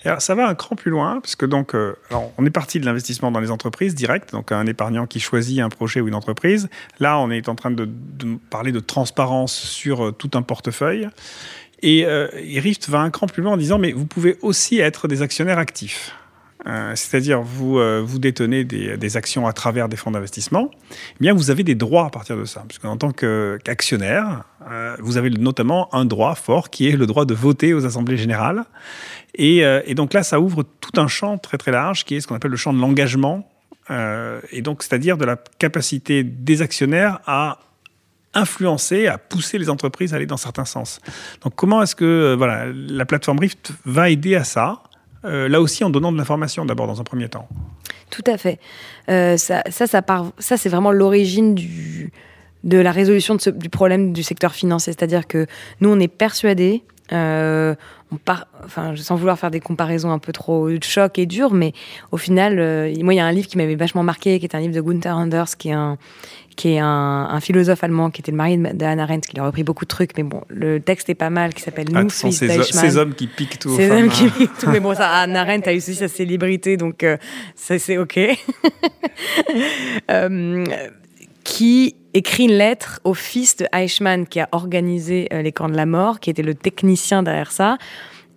Alors, ça va un cran plus loin, parce que donc, euh, on est parti de l'investissement dans les entreprises direct, donc un épargnant qui choisit un projet ou une entreprise. Là, on est en train de, parler de transparence sur euh, tout un portefeuille. Et Rift va un cran plus loin en disant, mais vous pouvez aussi être des actionnaires actifs. Euh, C'est-à-dire, vous, euh, vous détenez des, actions à travers des fonds d'investissement, eh bien, vous avez des droits à partir de ça. Parce qu'en tant qu'actionnaire, euh, vous avez notamment un droit fort qui est le droit de voter aux assemblées générales. Et, donc là, ça ouvre tout un champ très très large qui est ce qu'on appelle le champ de l'engagement. Et donc, c'est-à-dire de la capacité des actionnaires à influencer, à pousser les entreprises à aller dans certains sens. Donc, comment est-ce que voilà, la plateforme Rift va aider à ça? Euh, Là aussi, en donnant de l'information d'abord dans un premier temps. Tout à fait. Euh, ça, ça, ça, c'est vraiment l'origine de la résolution du problème du secteur financier. C'est-à-dire que nous, on est persuadés, euh, on part, enfin, sans vouloir faire des comparaisons un peu trop choc et dures, mais au final, euh, moi, il y a un livre qui m'avait vachement marqué, qui est un livre de Gunther Anders, qui est un, qui est un, un philosophe allemand, qui était le mari Hannah Arendt, qui lui a repris beaucoup de trucs, mais bon, le texte est pas mal, qui s'appelle Ah, Nous, ces, ces hommes qui piquent tout Ces hommes qui hein. piquent tout. Mais bon, ça, [LAUGHS] Anna Arendt a eu aussi sa célébrité, donc euh, ça, c'est OK. [LAUGHS] Qui écrit une lettre au fils de Eichmann qui a organisé euh, les camps de la mort, qui était le technicien derrière ça,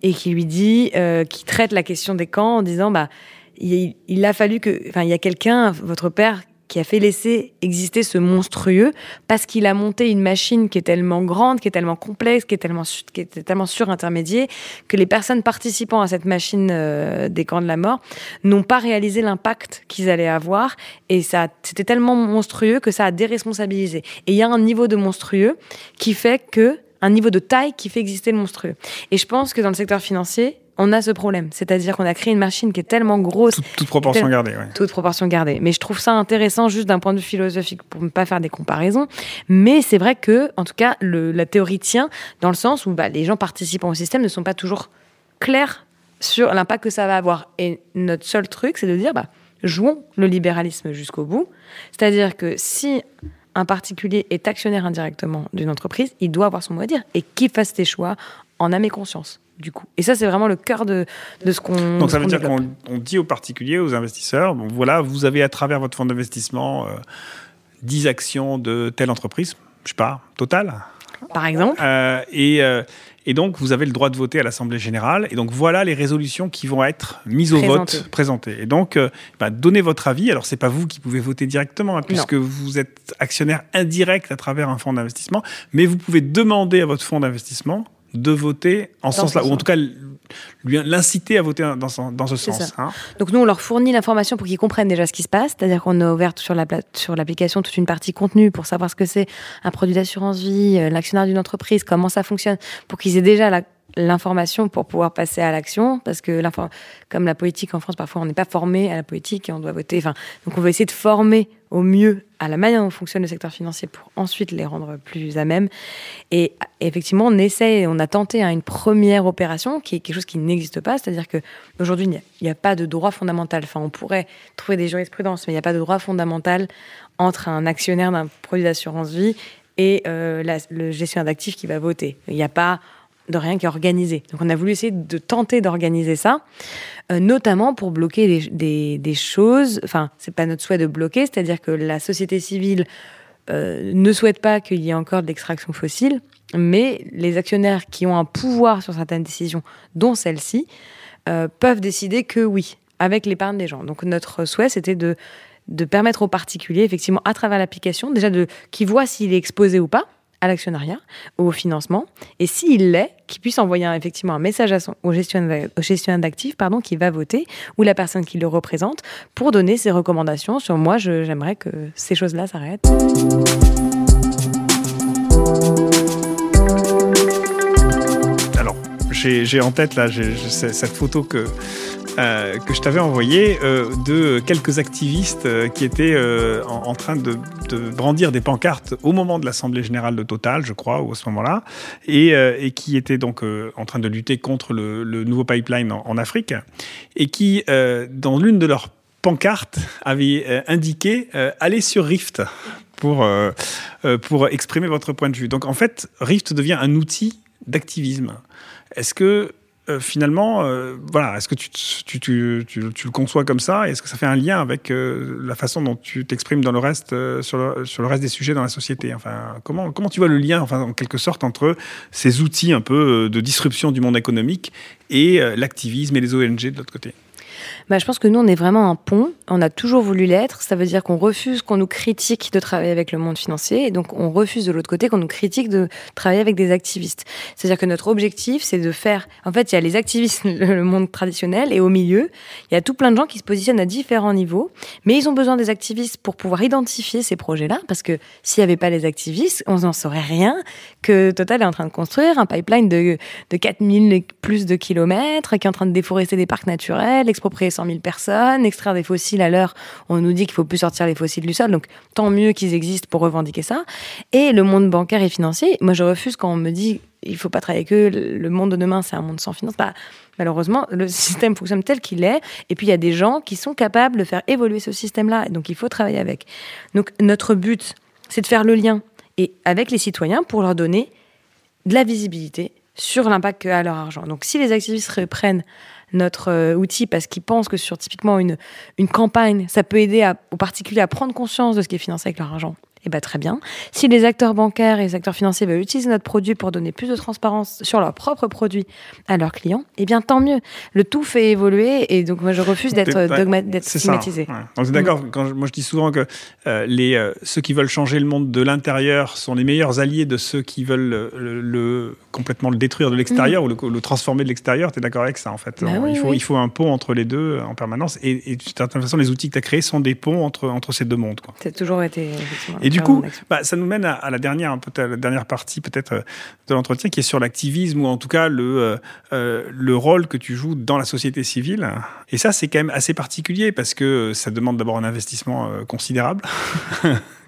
et qui lui dit, euh, qui traite la question des camps en disant, bah, il, il a fallu que, enfin, il y a quelqu'un, votre père, qui a fait laisser exister ce monstrueux parce qu'il a monté une machine qui est tellement grande, qui est tellement complexe, qui est tellement, qui est tellement surintermédiée que les personnes participant à cette machine euh, des camps de la mort n'ont pas réalisé l'impact qu'ils allaient avoir et ça, c'était tellement monstrueux que ça a déresponsabilisé. Et il y a un niveau de monstrueux qui fait que un niveau de taille qui fait exister le monstrueux. Et je pense que dans le secteur financier, on a ce problème. C'est-à-dire qu'on a créé une machine qui est tellement grosse. Toute, proportion gardée, ouais. Toute proportion gardée. Mais je trouve ça intéressant juste d'un point de vue philosophique pour ne pas faire des comparaisons. Mais c'est vrai que, en tout cas, le, la théorie tient dans le sens où bah, les gens participant au système ne sont pas toujours clairs sur l'impact que ça va avoir. Et notre seul truc, c'est de dire, bah, jouons le libéralisme jusqu'au bout. C'est-à-dire que si un particulier est actionnaire indirectement d'une entreprise, il doit avoir son mot à dire et qu'il fasse ses choix en âme et conscience du coup. Et ça, c'est vraiment le cœur de, de ce qu'on. Donc ça veut dire qu'on dit aux particuliers, aux investisseurs, bon, voilà, vous avez à travers votre fonds d'investissement euh, 10 actions de telle entreprise, je sais pas, Total Par exemple. Euh, et, euh, et donc, vous avez le droit de voter à l'Assemblée générale. Et donc, voilà les résolutions qui vont être mises au vote, présentées. Et donc, euh, bah, donnez votre avis. Alors, c'est pas vous qui pouvez voter directement, hein, puisque vous êtes actionnaire indirect à travers un fonds d'investissement, mais vous pouvez demander à votre fonds d'investissement de voter en ce sens-là, ou en tout cas lui l'inciter à voter dans, ce- dans ce C'est sens. hein. Donc nous, on leur fournit l'information pour qu'ils comprennent déjà ce qui se passe. C'est-à-dire qu'on a ouvert sur la pla- sur l'application toute une partie contenu pour savoir ce que c'est un produit d'assurance vie, euh, l'actionnaire d'une entreprise, comment ça fonctionne, pour qu'ils aient déjà la- l'information pour pouvoir passer à l'action. Parce que comme la politique en France, parfois on n'est pas formé à la politique et on doit voter. Enfin, donc on va essayer de former au mieux à la manière dont fonctionne le secteur financier pour ensuite les rendre plus à même. Et effectivement, on essaie, on a tenté hein, une première opération qui est quelque chose qui n'existe pas, c'est-à-dire que aujourd'hui il n'y a- pas de droit fondamental. Enfin, on pourrait trouver des jurisprudences, mais il n'y a pas de droit fondamental entre un actionnaire d'un produit d'assurance vie et euh, le gestionnaire d'actifs qui va voter. Il n'y a pas de rien qui est organisé. Donc on a voulu essayer de tenter d'organiser ça, euh, notamment pour bloquer des, choses. Enfin, c'est pas notre souhait de bloquer, c'est-à-dire que la société civile euh, ne souhaite pas qu'il y ait encore de l'extraction fossile, mais les actionnaires qui ont un pouvoir sur certaines décisions, dont celle-ci, euh, peuvent décider que oui, avec l'épargne des gens. Donc notre souhait, c'était de de permettre aux particuliers, effectivement, à travers l'application, déjà de qui voient s'il est exposé ou pas à l'actionnariat, au financement, et s'il l'est, qu'il puisse envoyer effectivement un message au gestionnaire, d'actifs pardon, qui va voter, ou la personne qui le représente, pour donner ses recommandations sur moi, j'aimerais que ces choses-là s'arrêtent. Alors, j'ai en tête là cette photo que, euh, que je t'avais envoyée euh, de quelques activistes euh, qui étaient en, train de, brandir des pancartes au moment de l'Assemblée générale de Total, je crois, ou à ce moment-là, et, qui étaient donc en train de lutter contre le, nouveau pipeline en, en Afrique, et qui, dans l'une de leurs pancartes, avaient indiqué allez sur Rift pour, pour exprimer votre point de vue. Donc en fait, Rift devient un outil d'activisme. Est-ce que euh, finalement, euh, voilà, est-ce que tu, tu, tu, tu, le conçois comme ça? Est-ce que ça fait un lien avec euh, la façon dont tu t'exprimes dans le reste, euh, sur, le, sur le reste des sujets dans la société? Enfin, comment, comment tu vois le lien, enfin, en quelque sorte, entre ces outils un peu de disruption du monde économique et l'activisme et les ONG de l'autre côté? Bah, je pense que nous, on est vraiment un pont. On a toujours voulu l'être. Ça veut dire qu'on refuse qu'on nous critique de travailler avec le monde financier. Et donc, on refuse de l'autre côté qu'on nous critique de travailler avec des activistes. C'est-à-dire que notre objectif, c'est de faire. En fait, il y a les activistes, [LAUGHS] le monde traditionnel, et au milieu, il y a tout plein de gens qui se positionnent à différents niveaux. Mais ils ont besoin des activistes pour pouvoir identifier ces projets-là. Parce que s'il n'y avait pas les activistes, on n'en saurait rien que Total est en train de construire un pipeline de, de 4000 et plus de kilomètres, qui est en train de déforester des parcs naturels, exproprier 100 000 personnes, extraire des fossiles à l'heure. On nous dit qu'il faut plus sortir les fossiles du sol, donc tant mieux qu'ils existent pour revendiquer ça. Et le monde bancaire et financier, moi je refuse quand on me dit il faut pas travailler que le monde de demain c'est un monde sans finance. Bah, malheureusement, le système fonctionne tel qu'il est, et puis il y a des gens qui sont capables de faire évoluer ce système-là, donc il faut travailler avec. Donc notre but, c'est de faire le lien et avec les citoyens pour leur donner de la visibilité sur l'impact qu'a leur argent. Donc si les activistes reprennent notre euh, outil parce qu'ils pensent que sur typiquement une, campagne, ça peut aider aux particuliers à prendre conscience de ce qui est financé avec leur argent eh ben, très bien. Si les acteurs bancaires et les acteurs financiers veulent utiliser notre produit pour donner plus de transparence sur leurs propres produits à leurs clients, eh bien tant mieux. Le tout fait évoluer et donc moi je refuse d'être stigmatisé. On est d'accord. Moi je dis souvent que euh, les euh, ceux qui veulent changer le monde de l'intérieur sont les meilleurs alliés de ceux qui veulent le, complètement le détruire de l'extérieur mm. ou le, transformer de l'extérieur. Tu es d'accord avec ça en fait bah il, faut, il faut un pont entre les deux en permanence et, et de toute façon les outils que tu as créés sont des ponts entre, entre ces deux mondes. C'est toujours été. Et du coup, bah, ça nous mène à, la, dernière, la dernière partie peut-être euh, de l'entretien qui est sur l'activisme ou en tout cas le, euh, euh, le rôle que tu joues dans la société civile. Et ça, c'est quand même assez particulier parce que ça demande d'abord un investissement considérable. [LAUGHS]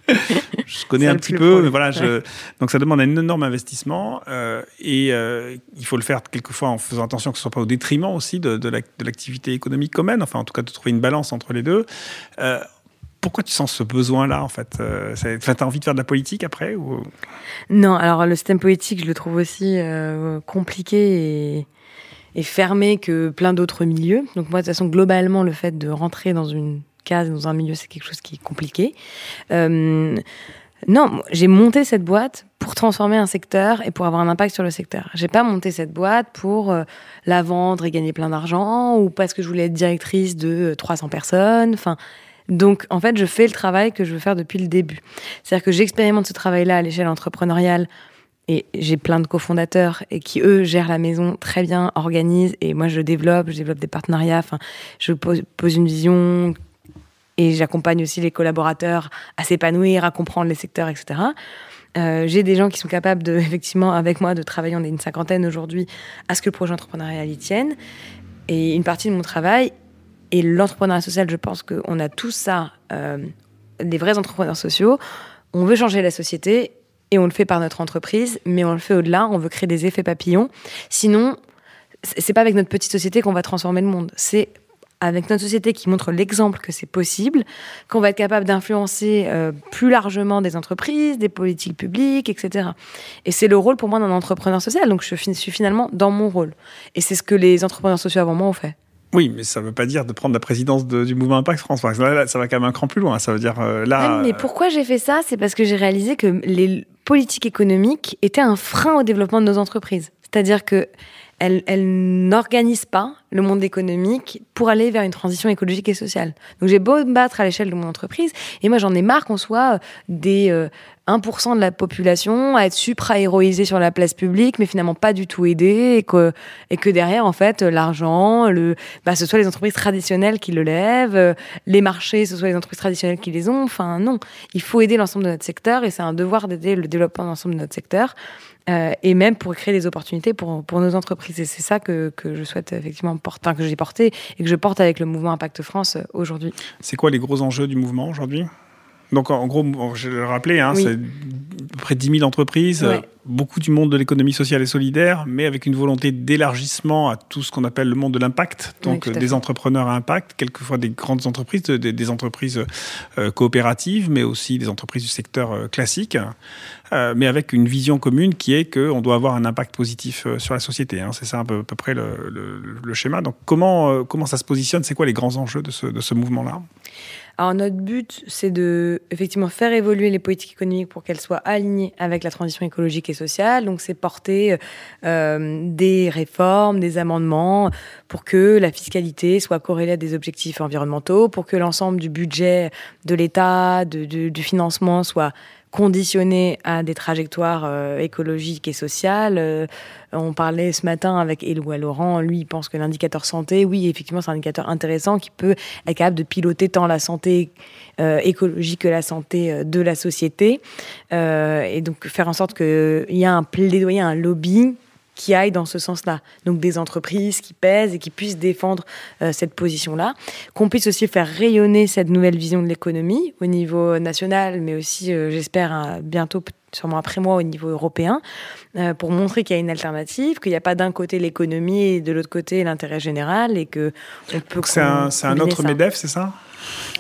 je connais un petit peu, mais voilà, je... donc ça demande un énorme investissement et il faut le faire quelquefois en faisant attention que ce soit pas au détriment aussi de, de l'activité économique commune, enfin en tout cas de trouver une balance entre les deux pourquoi tu sens ce besoin-là, en fait euh, Tu as envie de faire de la politique après. Non, alors le système politique, je le trouve aussi euh, compliqué et, fermé que plein d'autres milieux. Donc moi, de toute façon, globalement, le fait de rentrer dans une case, dans un milieu, c'est quelque chose qui est compliqué. Euh, non, j'ai monté cette boîte pour transformer un secteur et pour avoir un impact sur le secteur. J'ai pas monté cette boîte pour la vendre et gagner plein d'argent ou parce que je voulais être directrice de 300 personnes. Enfin, donc, en fait, je fais le travail que je veux faire depuis le début. C'est-à-dire que j'expérimente ce travail-là à l'échelle entrepreneuriale et j'ai plein de cofondateurs et qui, eux, gèrent la maison très bien, organisent et moi, je développe, je développe des partenariats, enfin, je pose, une vision et j'accompagne aussi les collaborateurs à s'épanouir, à comprendre les secteurs, etc. Euh, j'ai des gens qui sont capables de, [LAUGHS] effectivement, avec moi, de travailler, on est une cinquantaine aujourd'hui, à ce que le projet entrepreneurial y tienne. Et une partie de mon travail et l'entrepreneuriat social, je pense qu'on a tout ça, euh, des vrais entrepreneurs sociaux. On veut changer la société et on le fait par notre entreprise, mais on le fait au-delà. On veut créer des effets papillons. Sinon, c'est pas avec notre petite société qu'on va transformer le monde. C'est avec notre société qui montre l'exemple que c'est possible, qu'on va être capable d'influencer euh, plus largement des entreprises, des politiques publiques, etc. Et c'est le rôle pour moi d'un entrepreneur social. Donc je suis finalement dans mon rôle. Et c'est ce que les entrepreneurs sociaux avant moi ont fait. Oui, mais ça ne veut pas dire de prendre la présidence du mouvement Impact France. ça va quand même un cran plus loin. Ça veut dire euh, là. mais pourquoi j'ai fait ça? C'est parce que j'ai réalisé que les politiques économiques étaient un frein au développement de nos entreprises. C'est-à-dire que elles, n'organisent pas le monde économique pour aller vers une transition écologique et sociale. Donc j'ai beau me battre à l'échelle de mon entreprise, et moi j'en ai marre qu'on soit des euh, 1% de la population à être supra-héroïsé sur la place publique, mais finalement pas du tout aidé, et que, et que derrière, en fait, l'argent, le, bah, ce soit les entreprises traditionnelles qui le lèvent, euh, les marchés, ce soit les entreprises traditionnelles qui les ont. Enfin, non. Il faut aider l'ensemble de notre secteur, et c'est un devoir d'aider le développement de l'ensemble de notre secteur, euh, et même pour créer des opportunités pour, pour nos entreprises. Et c'est ça que, que je souhaite effectivement que j'ai porté, et que je porte avec le mouvement Impact France euh, aujourd'hui. C'est quoi les gros enjeux du mouvement aujourd'hui? Donc en gros, je le rappelais, hein, c'est près de 10 000 entreprises, beaucoup du monde de l'économie sociale et solidaire, mais avec une volonté d'élargissement à tout ce qu'on appelle le monde de l'impact, donc des entrepreneurs à impact, quelquefois des grandes entreprises, des, entreprises euh, coopératives, mais aussi des entreprises du secteur euh, classique, euh, mais avec une vision commune qui est qu'on doit avoir un impact positif sur la société. Hein. c'est ça à peu, près le, schéma. Donc comment, comment ça se positionne? C'est quoi les grands enjeux de ce, de ce mouvement-là? Alors notre but, c'est de effectivement faire évoluer les politiques économiques pour qu'elles soient alignées avec la transition écologique et sociale. Donc c'est porter euh, des réformes, des amendements pour que la fiscalité soit corrélée à des objectifs environnementaux, pour que l'ensemble du budget de l'État, du financement soit conditionné à des trajectoires euh, écologiques et sociales. Euh, on parlait ce matin avec Éloi Laurent, lui il pense que l'indicateur santé, oui effectivement c'est un indicateur intéressant qui peut être capable de piloter tant la santé euh, écologique que la santé de la société. et donc faire en sorte qu'il y a un plaidoyer, un lobby qui aillent dans ce sens-là. Donc des entreprises qui pèsent et qui puissent défendre euh, cette position-là. Qu'on puisse aussi faire rayonner cette nouvelle vision de l'économie au niveau national, mais aussi, euh, j'espère, bientôt, sûrement après moi, au niveau européen, euh, pour montrer qu'il y a une alternative, qu'il n'y a pas d'un côté l'économie et de l'autre côté l'intérêt général et que on peut. C'est un, un, autre MEDEF, c'est ça?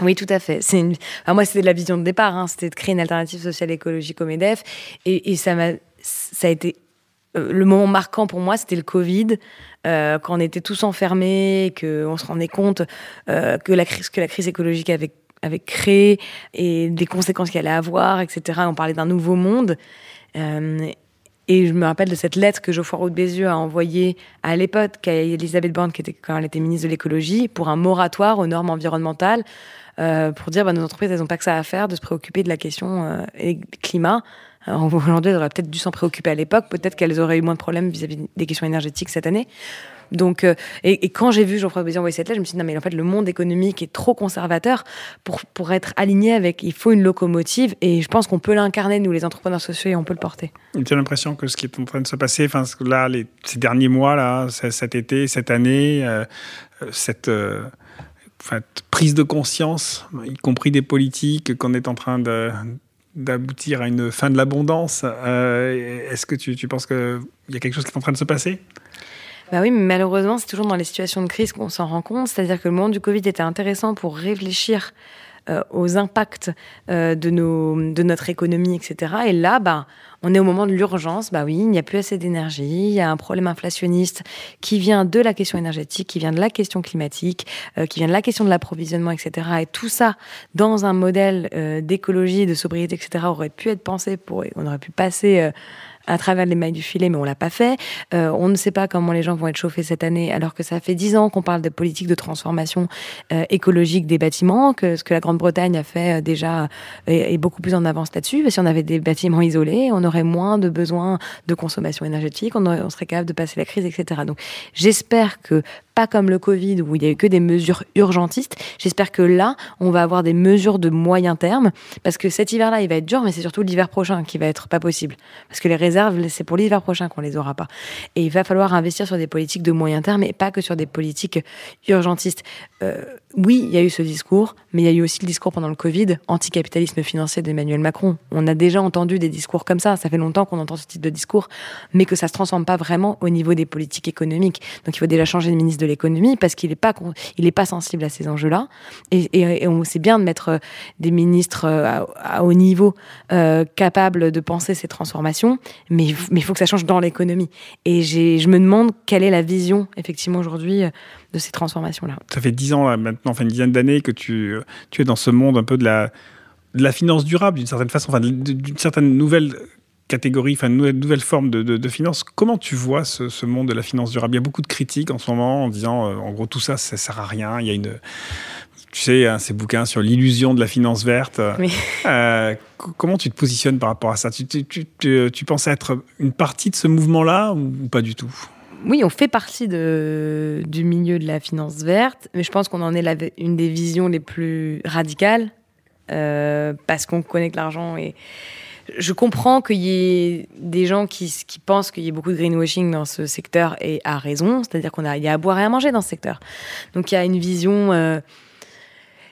Oui, tout à fait. C'est une... moi, c'était la vision de départ, hein. c'était de créer une alternative sociale écologique au MEDEF. Et, et ça, m'a, ça a été le moment marquant pour moi, c'était le Covid, euh, quand on était tous enfermés, qu'on se rendait compte euh, que, la crise, écologique avait, créé et des conséquences qu'il allait avoir, etc. On parlait d'un nouveau monde. Euh, et je me rappelle de cette lettre que Geoffroy Roux de Bézieux a envoyée à l'époque à Elisabeth Borne, qui était quand elle était ministre de l'écologie, pour un moratoire aux normes environnementales, euh, pour dire bah, nos entreprises, n'ont pas que ça à faire de se préoccuper de la question euh, climat. Aujourd'hui, elles auraient peut-être dû s'en préoccuper à l'époque. Peut-être qu'elles auraient eu moins de problèmes vis-à-vis des questions énergétiques cette année. Donc, euh, et, quand j'ai vu Jean-François Bézier envoyer cette lettre, je me suis dit, non, mais en fait, le monde économique est trop conservateur pour, pour être aligné avec, il faut une locomotive, et je pense qu'on peut l'incarner, nous, les entrepreneurs sociaux, et on peut le porter. Tu as l'impression que ce qui est en train de se passer, enfin, là, ces derniers mois, là, cet été, cette année, euh, cette, euh, prise de conscience, y compris des politiques, qu'on est en train de d'aboutir à une fin de l'abondance. Est-ce que tu, tu penses qu'il y a quelque chose qui est en train de se passer? Bah oui, mais malheureusement, c'est toujours dans les situations de crise qu'on s'en rend compte. C'est-à-dire que le moment du Covid était intéressant pour réfléchir euh, aux impacts euh, de, nos, de notre économie, etc. Et là, bah, on est au moment de l'urgence. Bah oui, il n'y a plus assez d'énergie. Il y a un problème inflationniste qui vient de la question énergétique, qui vient de la question climatique, euh, qui vient de la question de l'approvisionnement, etc. Et tout ça, dans un modèle d'écologie, de sobriété, etc., aurait pu être pensé pour. On aurait pu passer à travers les mailles du filet, mais on l'a pas fait. Euh, on ne sait pas comment les gens vont être chauffés cette année, alors que ça fait dix ans qu'on parle de politique de transformation euh, écologique des bâtiments, que ce que la Grande-Bretagne a fait euh, déjà est, beaucoup plus en avance là-dessus. Si on avait des bâtiments isolés, on aurait moins de besoins de consommation énergétique, on, on serait capable de passer la crise, etc. Donc j'espère que pas comme le Covid où il y a eu que des mesures urgentistes. J'espère que là, on va avoir des mesures de moyen terme parce que cet hiver-là, il va être dur, mais c'est surtout l'hiver prochain qui va être pas possible parce que les réserves, c'est pour l'hiver prochain qu'on les aura pas. Et il va falloir investir sur des politiques de moyen terme et pas que sur des politiques urgentistes. Euh, oui, il y a eu ce discours, mais il y a eu aussi le discours pendant le Covid, anticapitalisme financier d'Emmanuel Macron. On a déjà entendu des discours comme ça, ça fait longtemps qu'on entend ce type de discours, mais que ça se transforme pas vraiment au niveau des politiques économiques. Donc il faut déjà changer de ministre de l'économie parce qu'il n'est pas, il est pas sensible à ces enjeux-là. Et, et, on sait bien de mettre euh, des ministres euh, à, haut niveau euh, capables de penser ces transformations, mais, mais il faut que ça change dans l'économie. Et je me demande quelle est la vision, effectivement, aujourd'hui de ces transformations-là. Ça fait dix ans maintenant, enfin une dizaine d'années que tu, tu es dans ce monde un peu de la, de la finance durable, d'une certaine façon, enfin d'une certaine nouvelle catégorie, enfin une nouvelle, forme de, de, finance. Comment tu vois ce, ce, monde de la finance durable? Il y a beaucoup de critiques en ce moment en disant, euh, en gros, tout ça, ça sert à rien. Il y a une, tu sais, hein, ces bouquins sur l'illusion de la finance verte. Euh, comment tu te positionnes par rapport à ça? Tu, tu, tu, tu, penses être une partie de ce mouvement-là ou pas du tout? Oui, on fait partie de, du milieu de la finance verte, mais je pense qu'on en est la, une des visions les plus radicales euh, parce qu'on connaît que l'argent est. Je comprends qu'il y ait des gens qui, pensent qu'il y ait beaucoup de greenwashing dans ce secteur et à raison, c'est-à-dire qu'on a, y a à boire et à manger dans ce secteur. Donc il y a une vision. Euh,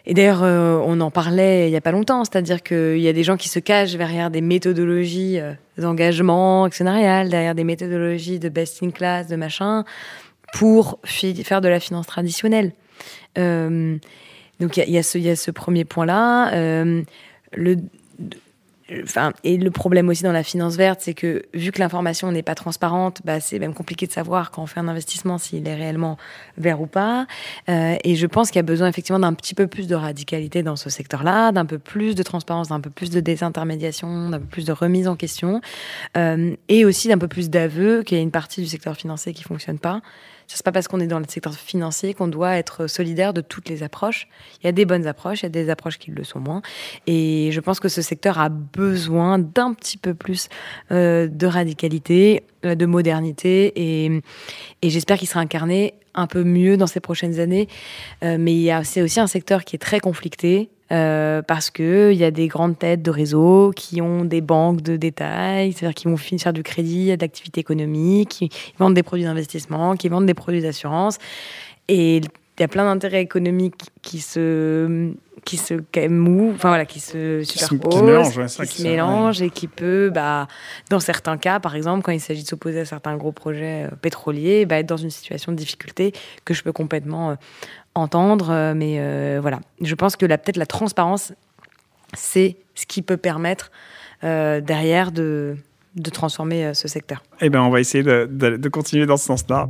et d'ailleurs, euh, on en parlait il n'y a pas longtemps, c'est-à-dire qu'il y a des gens qui se cachent derrière des méthodologies euh, d'engagement actionnarial, derrière des méthodologies de best in class, de machin, pour faire de la finance traditionnelle. Donc il y, y, a ce premier point-là. le Enfin, et le problème aussi dans la finance verte, c'est que vu que l'information n'est pas transparente, bah, c'est même compliqué de savoir quand on fait un investissement s'il est réellement vert ou pas. Euh, et je pense qu'il y a besoin effectivement d'un petit peu plus de radicalité dans ce secteur-là, d'un peu plus de transparence, d'un peu plus de désintermédiation, d'un peu plus de remise en question, euh, et aussi d'un peu plus d'aveu qu'il y a une partie du secteur financier qui fonctionne pas c'est pas parce qu'on est dans le secteur financier qu'on doit être solidaire de toutes les approches. Il y a des bonnes approches, il y a des approches qui le sont moins. Et je pense que ce secteur a besoin d'un petit peu plus euh, de radicalité, de modernité, et, et j'espère qu'il sera incarné un peu mieux dans ces prochaines années. Euh, mais c'est aussi un secteur qui est très conflicté. Euh, parce qu'il y a des grandes têtes de réseau qui ont des banques de détail, c'est-à-dire qui vont faire du crédit, d'activité économique, qui vendent des produits d'investissement, qui vendent des produits d'assurance. Et il y a plein d'intérêts économiques qui se qui se enfin voilà, qui se superposent, qui se mélangent, et qui peut, bah, dans certains cas, par exemple, quand il s'agit de s'opposer à certains gros projets euh, pétroliers, bah, être dans une situation de difficulté que je peux complètement euh, entendre. Euh, mais voilà, je pense que peut-être la transparence, c'est ce qui peut permettre derrière de, de transformer ce secteur. Eh bien, on va essayer de, de continuer dans ce sens-là.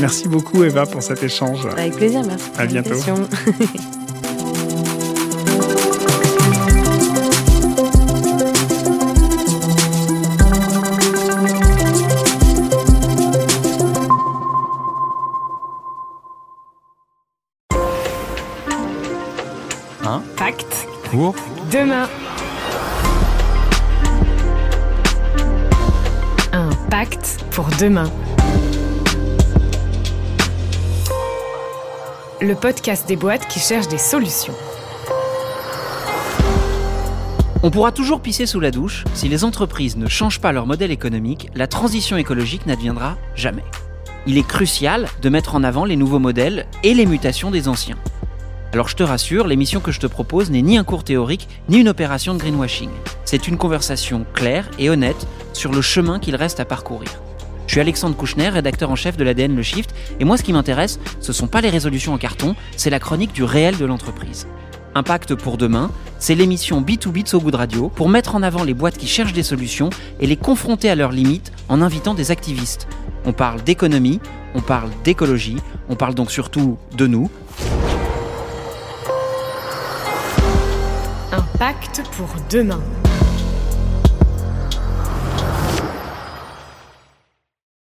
Merci beaucoup Eva pour cet échange. Avec plaisir, merci. À bientôt. Un Pacte pour demain. Un pacte pour demain. Le podcast des boîtes qui cherchent des solutions. On pourra toujours pisser sous la douche, si les entreprises ne changent pas leur modèle économique, la transition écologique n'adviendra jamais. Il est crucial de mettre en avant les nouveaux modèles et les mutations des anciens. Alors je te rassure, l'émission que je te propose n'est ni un cours théorique, ni une opération de greenwashing. C'est une conversation claire et honnête sur le chemin qu'il reste à parcourir. Je suis Alexandre Kouchner, rédacteur en chef de l'ADN Le Shift, et moi ce qui m'intéresse, ce sont pas les résolutions en carton, c'est la chronique du réel de l'entreprise. Impact pour demain, c'est l'émission B2B de So Good Radio pour mettre en avant les boîtes qui cherchent des solutions et les confronter à leurs limites en invitant des activistes. On parle d'économie, on parle d'écologie, on parle donc surtout de nous. Un pacte pour demain.